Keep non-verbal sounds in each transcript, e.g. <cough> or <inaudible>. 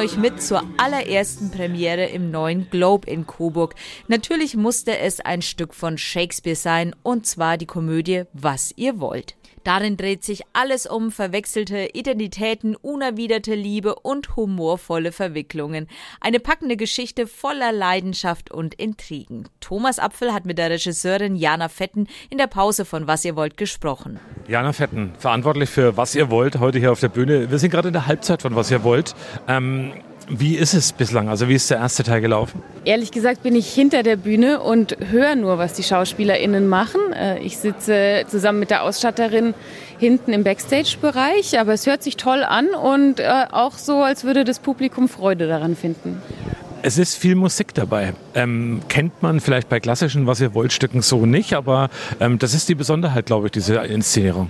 euch mit zur allerersten Premiere im neuen Globe in Coburg. Natürlich musste es ein Stück von Shakespeare sein, und zwar die Komödie Was ihr wollt. Darin dreht sich alles um verwechselte Identitäten, unerwiderte Liebe und humorvolle Verwicklungen. Eine packende Geschichte voller Leidenschaft und Intrigen. Thomas Apfel hat mit der Regisseurin Jana Fetten in der Pause von Was ihr wollt gesprochen. Jana Fetten, verantwortlich für Was ihr wollt, heute hier auf der Bühne. Wir sind gerade in der Halbzeit von Was ihr wollt. Ähm wie ist es bislang? Also wie ist der erste Teil gelaufen? Ehrlich gesagt bin ich hinter der Bühne und höre nur, was die SchauspielerInnen machen. Äh, ich sitze zusammen mit der Ausstatterin hinten im Backstage-Bereich, aber es hört sich toll an und äh, auch so, als würde das Publikum Freude daran finden. Es ist viel Musik dabei. Ähm, kennt man vielleicht bei klassischen Was ihr wollt Stücken so nicht, aber ähm, das ist die Besonderheit, glaube ich, dieser Inszenierung.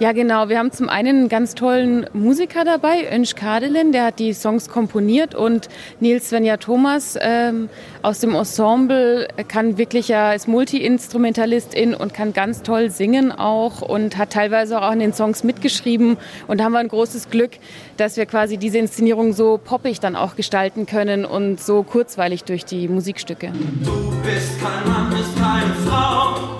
Ja, genau. Wir haben zum einen einen ganz tollen Musiker dabei, Önsch Kadelin, der hat die Songs komponiert und Nils Svenja Thomas ähm, aus dem Ensemble kann wirklich ja als Multi-Instrumentalistin und kann ganz toll singen auch und hat teilweise auch an den Songs mitgeschrieben. Und da haben wir ein großes Glück, dass wir quasi diese Inszenierung so poppig dann auch gestalten können und so kurzweilig durch die Musikstücke. Du bist kein Mann, bist keine Frau.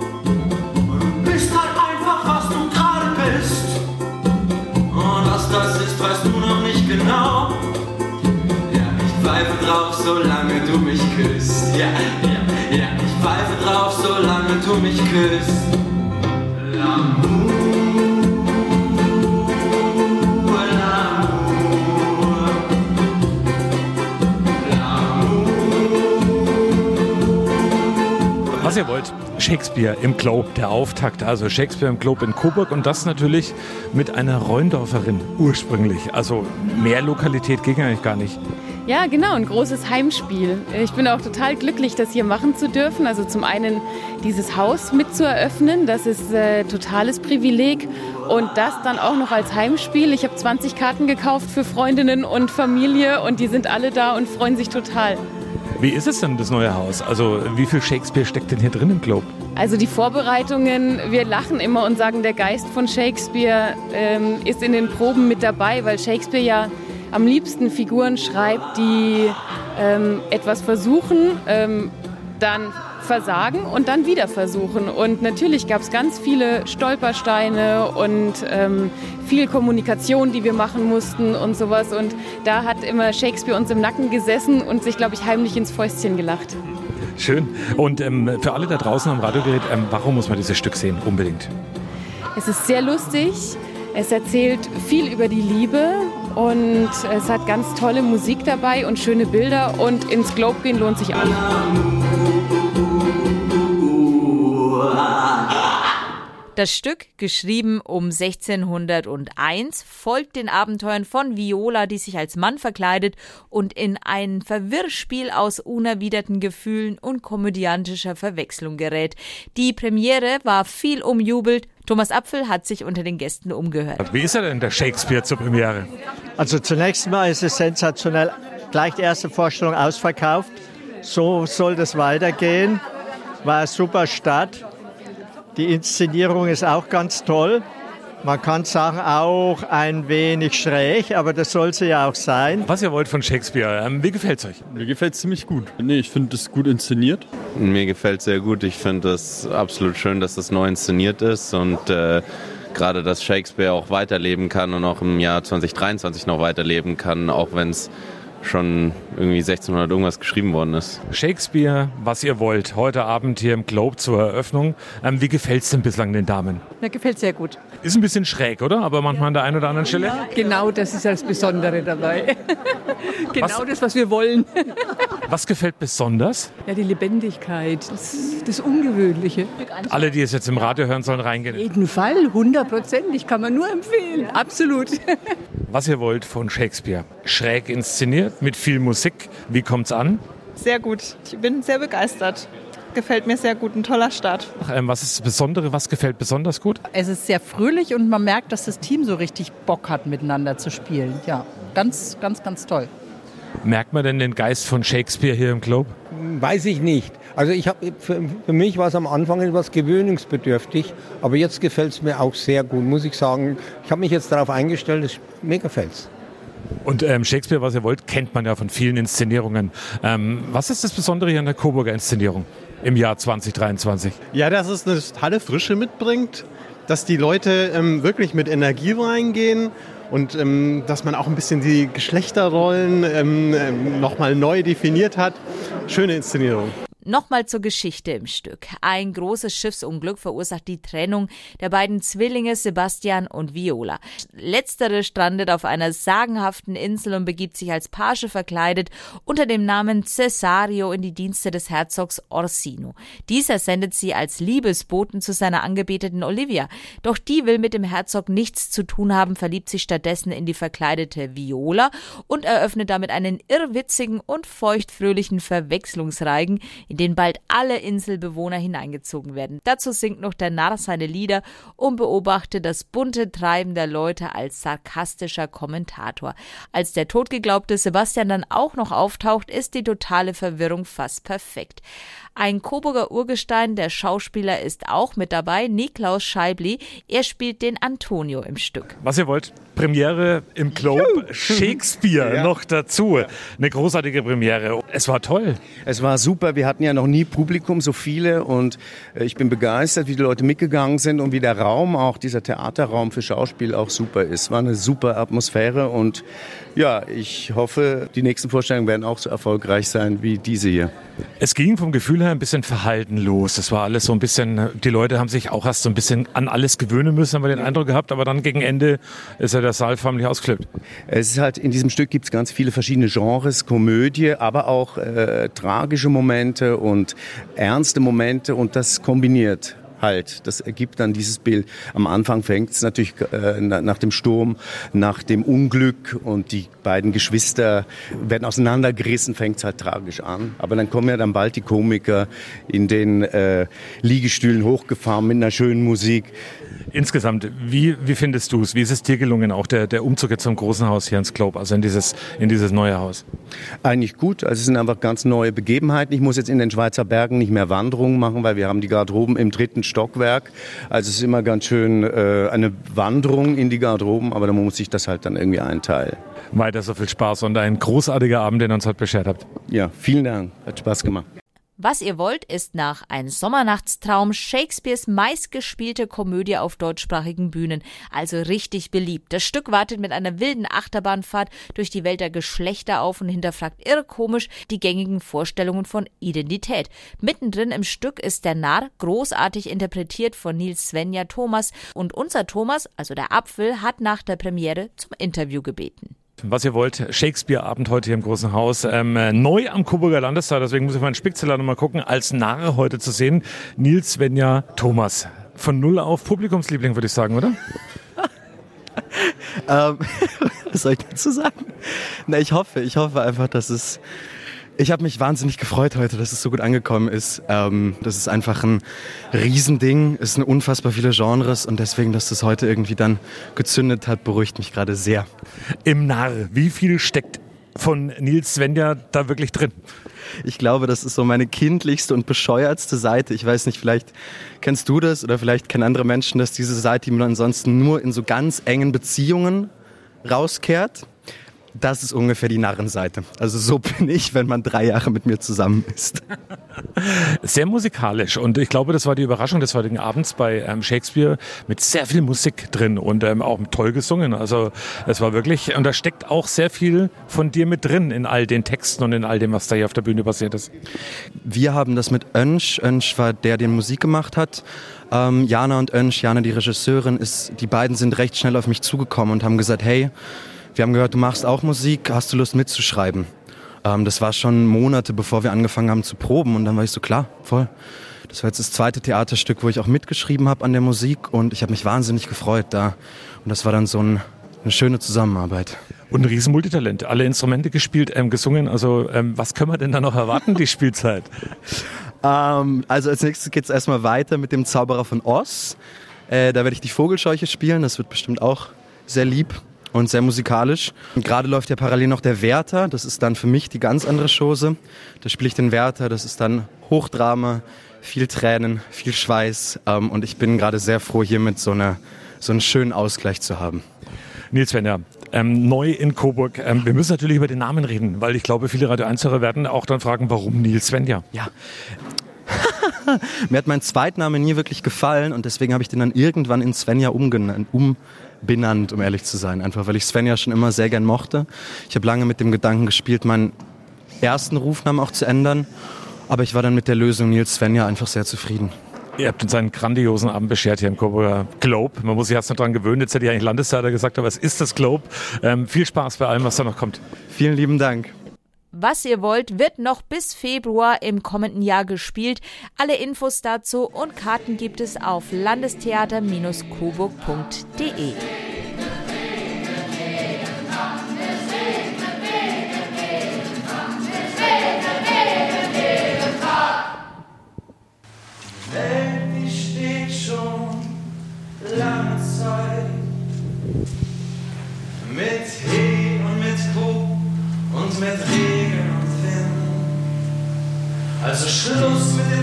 Drauf, solange du mich küsst. Ja, ja, ja, ich pfeife drauf, solange du mich küsst. L'amour. Was ihr wollt. Shakespeare im Globe, der Auftakt. Also Shakespeare im Globe in Coburg und das natürlich mit einer Reundorferin ursprünglich. Also mehr Lokalität ging eigentlich gar nicht. Ja, genau, ein großes Heimspiel. Ich bin auch total glücklich, das hier machen zu dürfen. Also zum einen dieses Haus mit zu eröffnen, das ist äh, totales Privileg. Und das dann auch noch als Heimspiel. Ich habe 20 Karten gekauft für Freundinnen und Familie und die sind alle da und freuen sich total. Wie ist es denn, das neue Haus? Also wie viel Shakespeare steckt denn hier drin im Globe? Also die Vorbereitungen, wir lachen immer und sagen, der Geist von Shakespeare ähm, ist in den Proben mit dabei, weil Shakespeare ja am liebsten Figuren schreibt, die ähm, etwas versuchen, ähm, dann versagen und dann wieder versuchen. Und natürlich gab es ganz viele Stolpersteine und ähm, viel Kommunikation, die wir machen mussten und sowas. Und da hat immer Shakespeare uns im Nacken gesessen und sich, glaube ich, heimlich ins Fäustchen gelacht. Schön. Und ähm, für alle da draußen am Radiogerät, ähm, warum muss man dieses Stück sehen? Unbedingt. Es ist sehr lustig. Es erzählt viel über die Liebe und es hat ganz tolle Musik dabei und schöne Bilder und ins Globe gehen lohnt sich auch. Das Stück, geschrieben um 1601, folgt den Abenteuern von Viola, die sich als Mann verkleidet und in ein Verwirrspiel aus unerwiderten Gefühlen und komödiantischer Verwechslung gerät. Die Premiere war viel umjubelt. Thomas Apfel hat sich unter den Gästen umgehört. Wie ist er denn, der Shakespeare zur Premiere? Also zunächst mal ist es sensationell. Gleich die erste Vorstellung ausverkauft. So soll das weitergehen. War eine super Start. Die Inszenierung ist auch ganz toll. Man kann sagen, auch ein wenig schräg, aber das soll sie ja auch sein. Was ihr wollt von Shakespeare, ähm, wie gefällt es euch? Mir gefällt es ziemlich gut. Nee, ich finde es gut inszeniert. Mir gefällt es sehr gut. Ich finde es absolut schön, dass das neu inszeniert ist und äh, gerade, dass Shakespeare auch weiterleben kann und auch im Jahr 2023 noch weiterleben kann, auch wenn es schon irgendwie 1600 irgendwas geschrieben worden ist. Shakespeare, was ihr wollt, heute Abend hier im Globe zur Eröffnung. Ähm, wie gefällt es denn bislang den Damen? Mir gefällt sehr gut. Ist ein bisschen schräg, oder? Aber manchmal an der einen oder anderen Stelle? Ja, genau, das ist das Besondere dabei. <laughs> genau was, das, was wir wollen. <laughs> was gefällt besonders? Ja, die Lebendigkeit, das, das Ungewöhnliche. Alle, die es jetzt im Radio hören, sollen reingehen. Auf jeden Fall, hundertprozentig, kann man nur empfehlen. Ja. Absolut. <laughs> Was ihr wollt von Shakespeare. Schräg inszeniert, mit viel Musik. Wie kommt's an? Sehr gut. Ich bin sehr begeistert. Gefällt mir sehr gut, ein toller Start. Ähm, was ist das Besondere, was gefällt besonders gut? Es ist sehr fröhlich und man merkt, dass das Team so richtig Bock hat, miteinander zu spielen. Ja, ganz, ganz, ganz toll. Merkt man denn den Geist von Shakespeare hier im Club? Weiß ich nicht. Also ich habe für, für, mich war es am Anfang etwas gewöhnungsbedürftig, aber jetzt gefällt es mir auch sehr gut, muss ich sagen. Ich habe mich jetzt darauf eingestellt, mir gefällt es. Und ähm, Shakespeare, was ihr wollt, kennt man ja von vielen Inszenierungen. Ähm, was ist das Besondere hier an der Coburger Inszenierung im Jahr 2023? Ja, dass es eine tolle Frische mitbringt, dass die Leute ähm, wirklich mit Energie reingehen und ähm, dass man auch ein bisschen die Geschlechterrollen ähm, ähm nochmal neu definiert hat. Schöne Inszenierung. Nochmal zur Geschichte im Stück. Ein großes Schiffsunglück verursacht die Trennung der beiden Zwillinge Sebastian und Viola. Letztere strandet auf einer sagenhaften Insel und begibt sich als Page verkleidet unter dem Namen Cesario in die Dienste des Herzogs Orsino. Dieser sendet sie als Liebesboten zu seiner angebeteten Olivia. Doch die will mit dem Herzog nichts zu tun haben, verliebt sich stattdessen in die verkleidete Viola und eröffnet damit einen irrwitzigen und feuchtfröhlichen Verwechslungsreigen, in den bald alle Inselbewohner hineingezogen werden. Dazu singt noch der Narr seine Lieder und beobachtet das bunte Treiben der Leute als sarkastischer Kommentator. Als der totgeglaubte Sebastian dann auch noch auftaucht, ist die totale Verwirrung fast perfekt. Ein Coburger Urgestein, der Schauspieler, ist auch mit dabei, Niklaus Scheibli. Er spielt den Antonio im Stück. Was ihr wollt, Premiere im Globe, Shakespeare ja. noch dazu. Eine großartige Premiere. Es war toll. Es war super. Wir hatten ja noch nie Publikum, so viele. Und äh, ich bin begeistert, wie die Leute mitgegangen sind und wie der Raum, auch dieser Theaterraum für Schauspiel auch super ist. War eine super Atmosphäre und ja, ich hoffe, die nächsten Vorstellungen werden auch so erfolgreich sein wie diese hier. Es ging vom Gefühl her ein bisschen verhalten los. Es war alles so ein bisschen, die Leute haben sich auch erst so ein bisschen an alles gewöhnen müssen, haben wir den Eindruck gehabt, aber dann gegen Ende ist ja der Saal förmlich ausgeklippt. Es ist halt, in diesem Stück gibt es ganz viele verschiedene Genres, Komödie, aber auch äh, tragische Momente und ernste Momente und das kombiniert halt. Das ergibt dann dieses Bild. Am Anfang fängt es natürlich äh, nach dem Sturm, nach dem Unglück und die beiden Geschwister werden auseinandergerissen, fängt es halt tragisch an. Aber dann kommen ja dann bald die Komiker in den äh, Liegestühlen hochgefahren mit einer schönen Musik. Insgesamt, wie, wie findest du es? Wie ist es dir gelungen, auch der, der Umzug jetzt zum großen Haus hier ins Globe, also in dieses, in dieses neue Haus? Eigentlich gut. Also es sind einfach ganz neue Begebenheiten. Ich muss jetzt in den Schweizer Bergen nicht mehr Wanderungen machen, weil wir haben die Garderoben im dritten Stockwerk. Also es ist immer ganz schön äh, eine Wanderung in die Garderoben, aber da muss ich das halt dann irgendwie einteilen. Weiter so viel Spaß und ein großartiger Abend, den ihr uns heute beschert habt. Ja, vielen Dank. Hat Spaß gemacht. Was ihr wollt, ist nach Ein Sommernachtstraum Shakespeares meistgespielte Komödie auf deutschsprachigen Bühnen, also richtig beliebt. Das Stück wartet mit einer wilden Achterbahnfahrt durch die Welt der Geschlechter auf und hinterfragt irre komisch die gängigen Vorstellungen von Identität. Mittendrin im Stück ist der Narr großartig interpretiert von Nils Svenja Thomas und unser Thomas, also der Apfel, hat nach der Premiere zum Interview gebeten was ihr wollt. Shakespeare-Abend heute hier im Großen Haus. Ähm, neu am Coburger Landestag, deswegen muss ich in Spickzeller nochmal gucken. Als Narre heute zu sehen, Nils Svenja Thomas. Von null auf Publikumsliebling, würde ich sagen, oder? <laughs> ähm, <laughs> was soll ich dazu sagen? Na, ich hoffe, ich hoffe einfach, dass es ich habe mich wahnsinnig gefreut heute, dass es so gut angekommen ist. Ähm, das ist einfach ein Riesending. Es sind unfassbar viele Genres und deswegen, dass das heute irgendwie dann gezündet hat, beruhigt mich gerade sehr. Im Narr, wie viel steckt von Nils Svenja da wirklich drin? Ich glaube, das ist so meine kindlichste und bescheuertste Seite. Ich weiß nicht, vielleicht kennst du das oder vielleicht kennen andere Menschen das, diese Seite, die man ansonsten nur in so ganz engen Beziehungen rauskehrt das ist ungefähr die Narrenseite. Also so bin ich, wenn man drei Jahre mit mir zusammen ist. Sehr musikalisch und ich glaube, das war die Überraschung des heutigen Abends bei ähm, Shakespeare mit sehr viel Musik drin und ähm, auch toll gesungen. Also es war wirklich, und da steckt auch sehr viel von dir mit drin in all den Texten und in all dem, was da hier auf der Bühne passiert ist. Wir haben das mit Önsch. Önsch war der, der Musik gemacht hat. Ähm, Jana und Önsch, Jana die Regisseurin, ist, die beiden sind recht schnell auf mich zugekommen und haben gesagt, hey, wir haben gehört, du machst auch Musik, hast du Lust mitzuschreiben? Ähm, das war schon Monate, bevor wir angefangen haben zu proben und dann war ich so, klar, voll. Das war jetzt das zweite Theaterstück, wo ich auch mitgeschrieben habe an der Musik und ich habe mich wahnsinnig gefreut da. Und das war dann so ein, eine schöne Zusammenarbeit. Und ein riesen Multitalent. Alle Instrumente gespielt, ähm, gesungen. Also ähm, was können wir denn da noch erwarten, die Spielzeit? <laughs> ähm, also als nächstes geht es erstmal weiter mit dem Zauberer von Oz. Äh, da werde ich die Vogelscheuche spielen. Das wird bestimmt auch sehr lieb und sehr musikalisch. Und gerade läuft ja parallel noch der Wärter. Das ist dann für mich die ganz andere Chose. Da spiele ich den Wärter. Das ist dann Hochdrama, viel Tränen, viel Schweiß. Ähm, und ich bin gerade sehr froh, hier mit so, einer, so einen schönen Ausgleich zu haben. Nils Wenner, Ähm, neu in Coburg. Ähm, wir müssen natürlich über den Namen reden, weil ich glaube, viele Radio 1-Hörer werden auch dann fragen, warum Nils Svenja? Ja. <laughs> Mir hat mein Zweitname nie wirklich gefallen und deswegen habe ich den dann irgendwann in Svenja umgenannt, umbenannt, um ehrlich zu sein. Einfach weil ich Svenja schon immer sehr gern mochte. Ich habe lange mit dem Gedanken gespielt, meinen ersten Rufnamen auch zu ändern. Aber ich war dann mit der Lösung Nils Svenja einfach sehr zufrieden. Ihr habt uns einen grandiosen Abend beschert hier im Coburger Globe. Man muss sich erst noch dran gewöhnen. Jetzt hätte ich eigentlich Landesleiter gesagt, aber es ist das Globe. Ähm, viel Spaß bei allem, was da noch kommt. Vielen lieben Dank. Was ihr wollt, wird noch bis Februar im kommenden Jahr gespielt. Alle Infos dazu und Karten gibt es auf landestheater-coburg.de.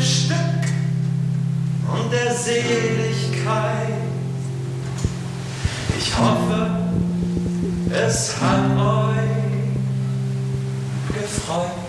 Stück und der Seligkeit. Ich hoffe, es hat euch gefreut.